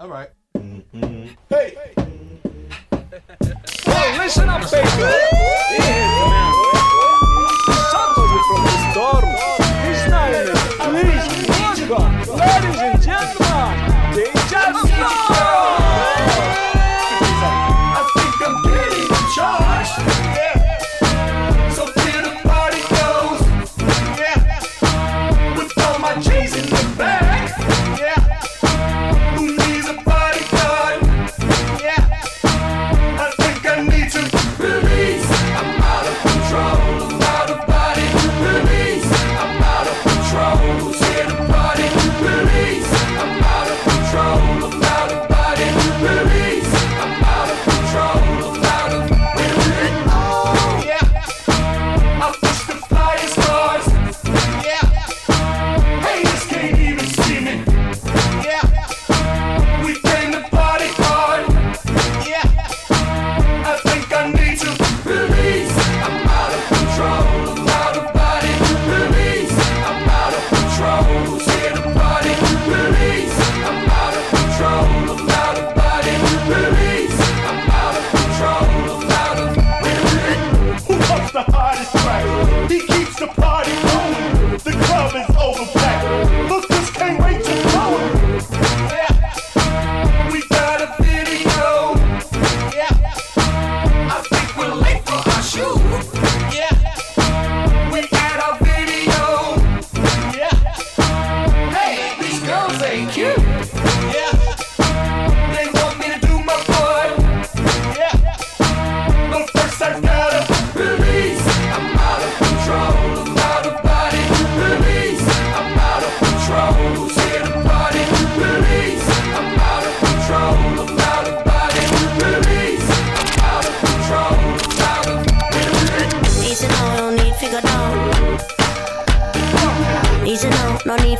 All right. Mm-hmm. Hey. hey. well, listen up, baby. Somebody from the storm, his name is Please Ladies and gentlemen, they just know.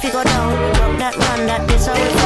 you go down. Drop that one, that this how we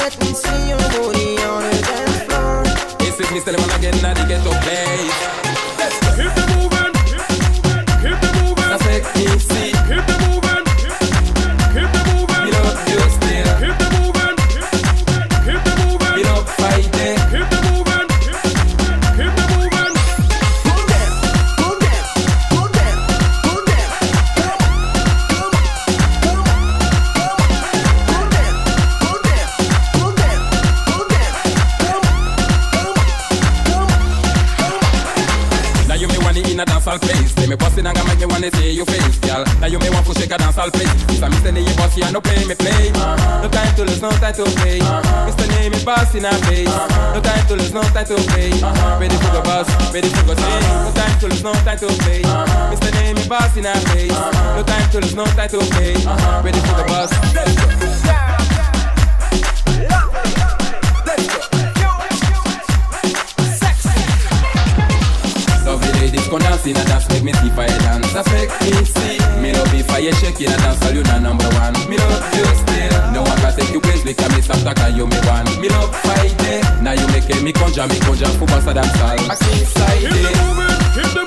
let me see your booty on the dance floor. It's with me, Stellman again, now they get up place. all play. If I miss the name, boss, you no play me play. Uh-huh. No time to lose, no time to play. Uh-huh. It's name, it boss in a face. Uh-huh. No time to lose, no time to play. Uh-huh. Ready for the boss, ready to go, say. No time to lose, no time to play. Uh-huh. It's name, it boss in a face. Uh-huh. No time to lose, no time to play. Uh-huh. Ready for the boss. Let's go. Yeah. Yeah. Let's go. Dance in a dance make me see fire dance. Make me see. Me love if fire shake in a dance, all you not number one. Me love you still. No one can take you place because me stop talking you me one. Me love fight it. Now you make me conjure, me conjure for bossa dance all. I see side it.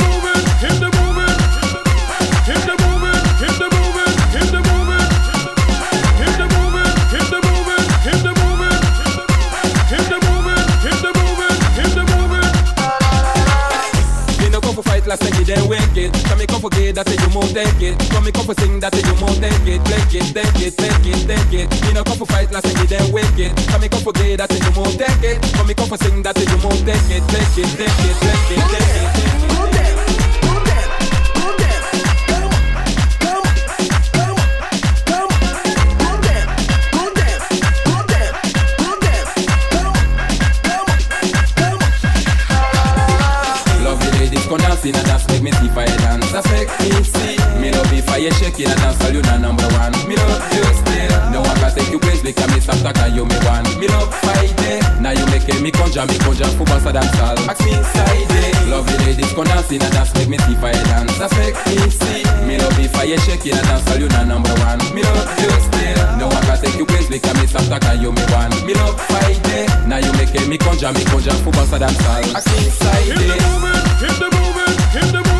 me come for sing that you more take it, take it, take it, take it, take it. Me no come for fight, last me then wicked. Come me come for gay that you more take it. Come me come for sing that you more take it, take it, take it, take it, take it. Gonna see that that's make me see fire dance, that's make me see me love if fire shake in a dance all you not number one. Me love you still. No one can take you place because me stop talking you me one. Me love fight it. Now you make me conjure, me conjure for bossa dance all. Ask me inside it. Love the ladies come dance in a dance make me see fire dance. That's make me see. Me love if fire shake in a dance all you not number one. Me love you still. No one can take you place because me stop talking you me one. Me love fight it. Now you make me conjure, me conjure for bossa dance all. Ask me inside Keep the it. moving. Keep the moving. Keep the moving.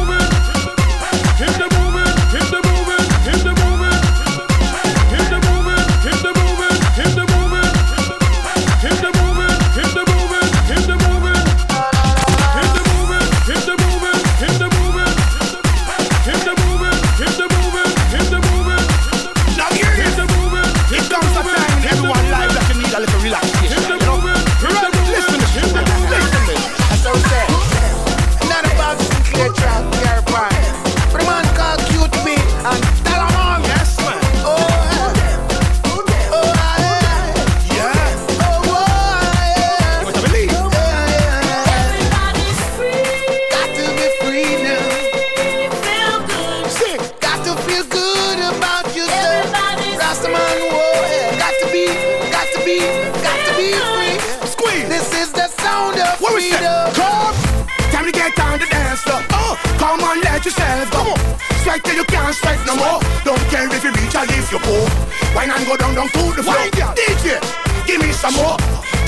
Strike till you can't strike no more. Don't care if you reach or if you poor. Why not go down, down to the floor? DJ, give me some more.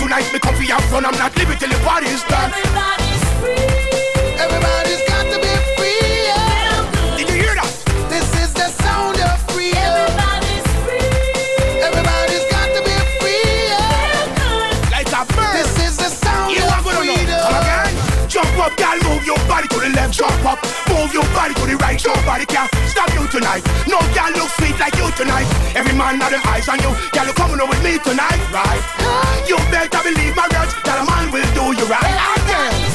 Tonight me comfy out front, I'm not leaving till the party's done. Everybody's free. Everybody's got to be free. yeah. Did you hear that? This is the sound of freedom. Everybody's free. Everybody's got to be free. yeah. Feel good. Lights are burn. This is the sound You of are gonna know. freedom. Come again. Jump up, girl, move your body to the left, jump up. Move your body to the right, nobody can stop you tonight. No girl look sweet like you tonight. Every man had them eyes on you. Girl, you coming over with me tonight, right? You better believe my words that a man will do you right. Everybody's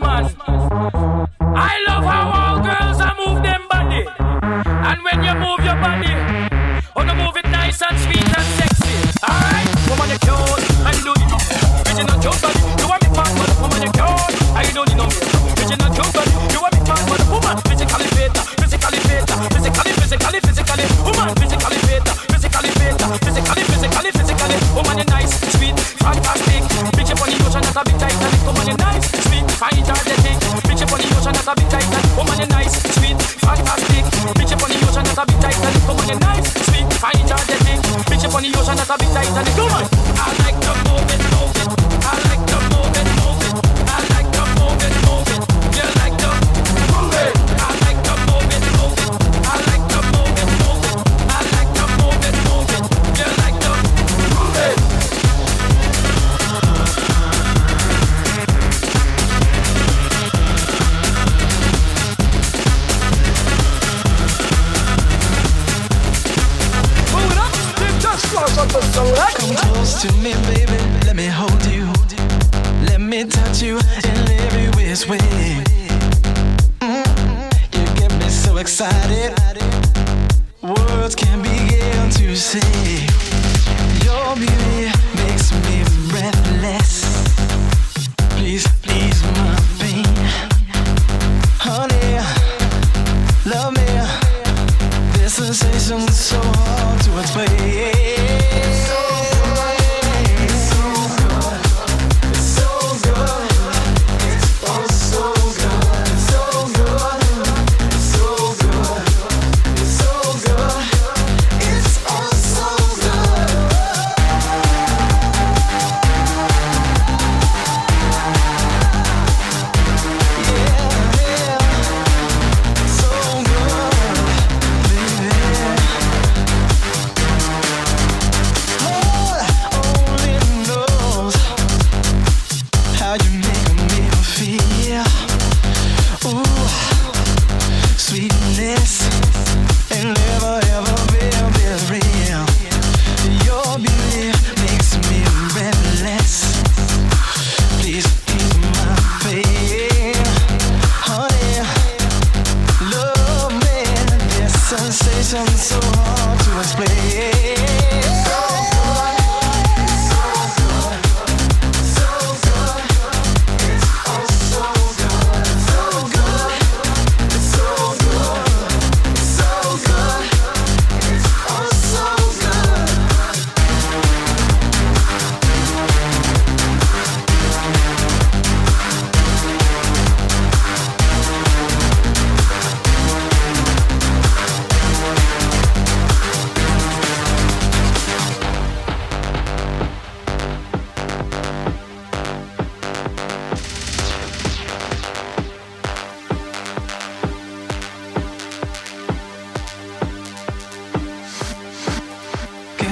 man. fantastic. Bitch up on the ocean, that's a bit Titanic. Come on, you're nice, sweet, fine, energetic. Bitch up on the ocean, that's a bit Titanic. Come on. excited.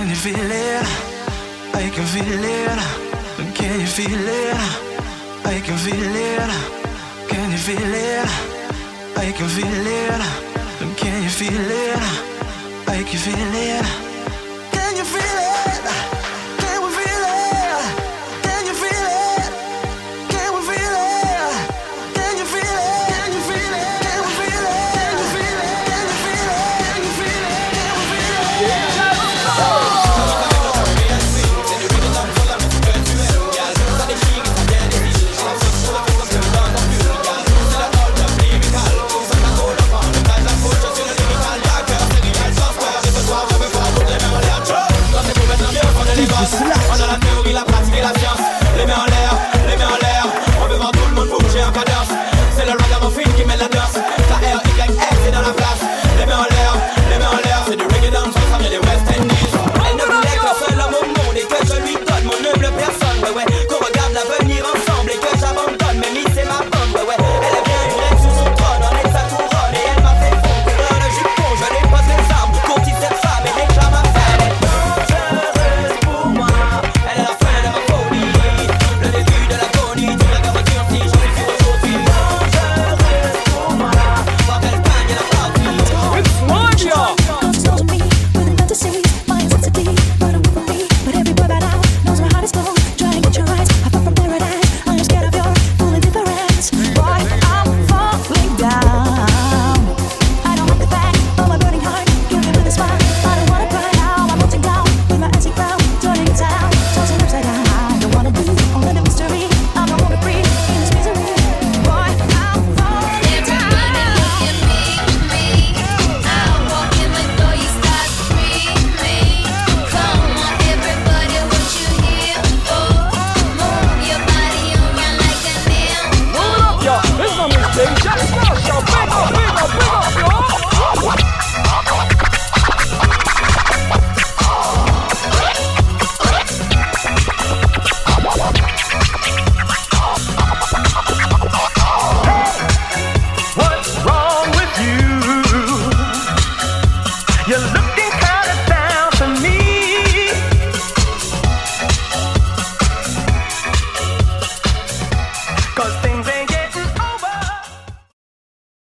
Can you feel it? I can feel it. Can you feel it? I can feel it. Can you feel it? I can feel it. Can you feel it? I can feel it.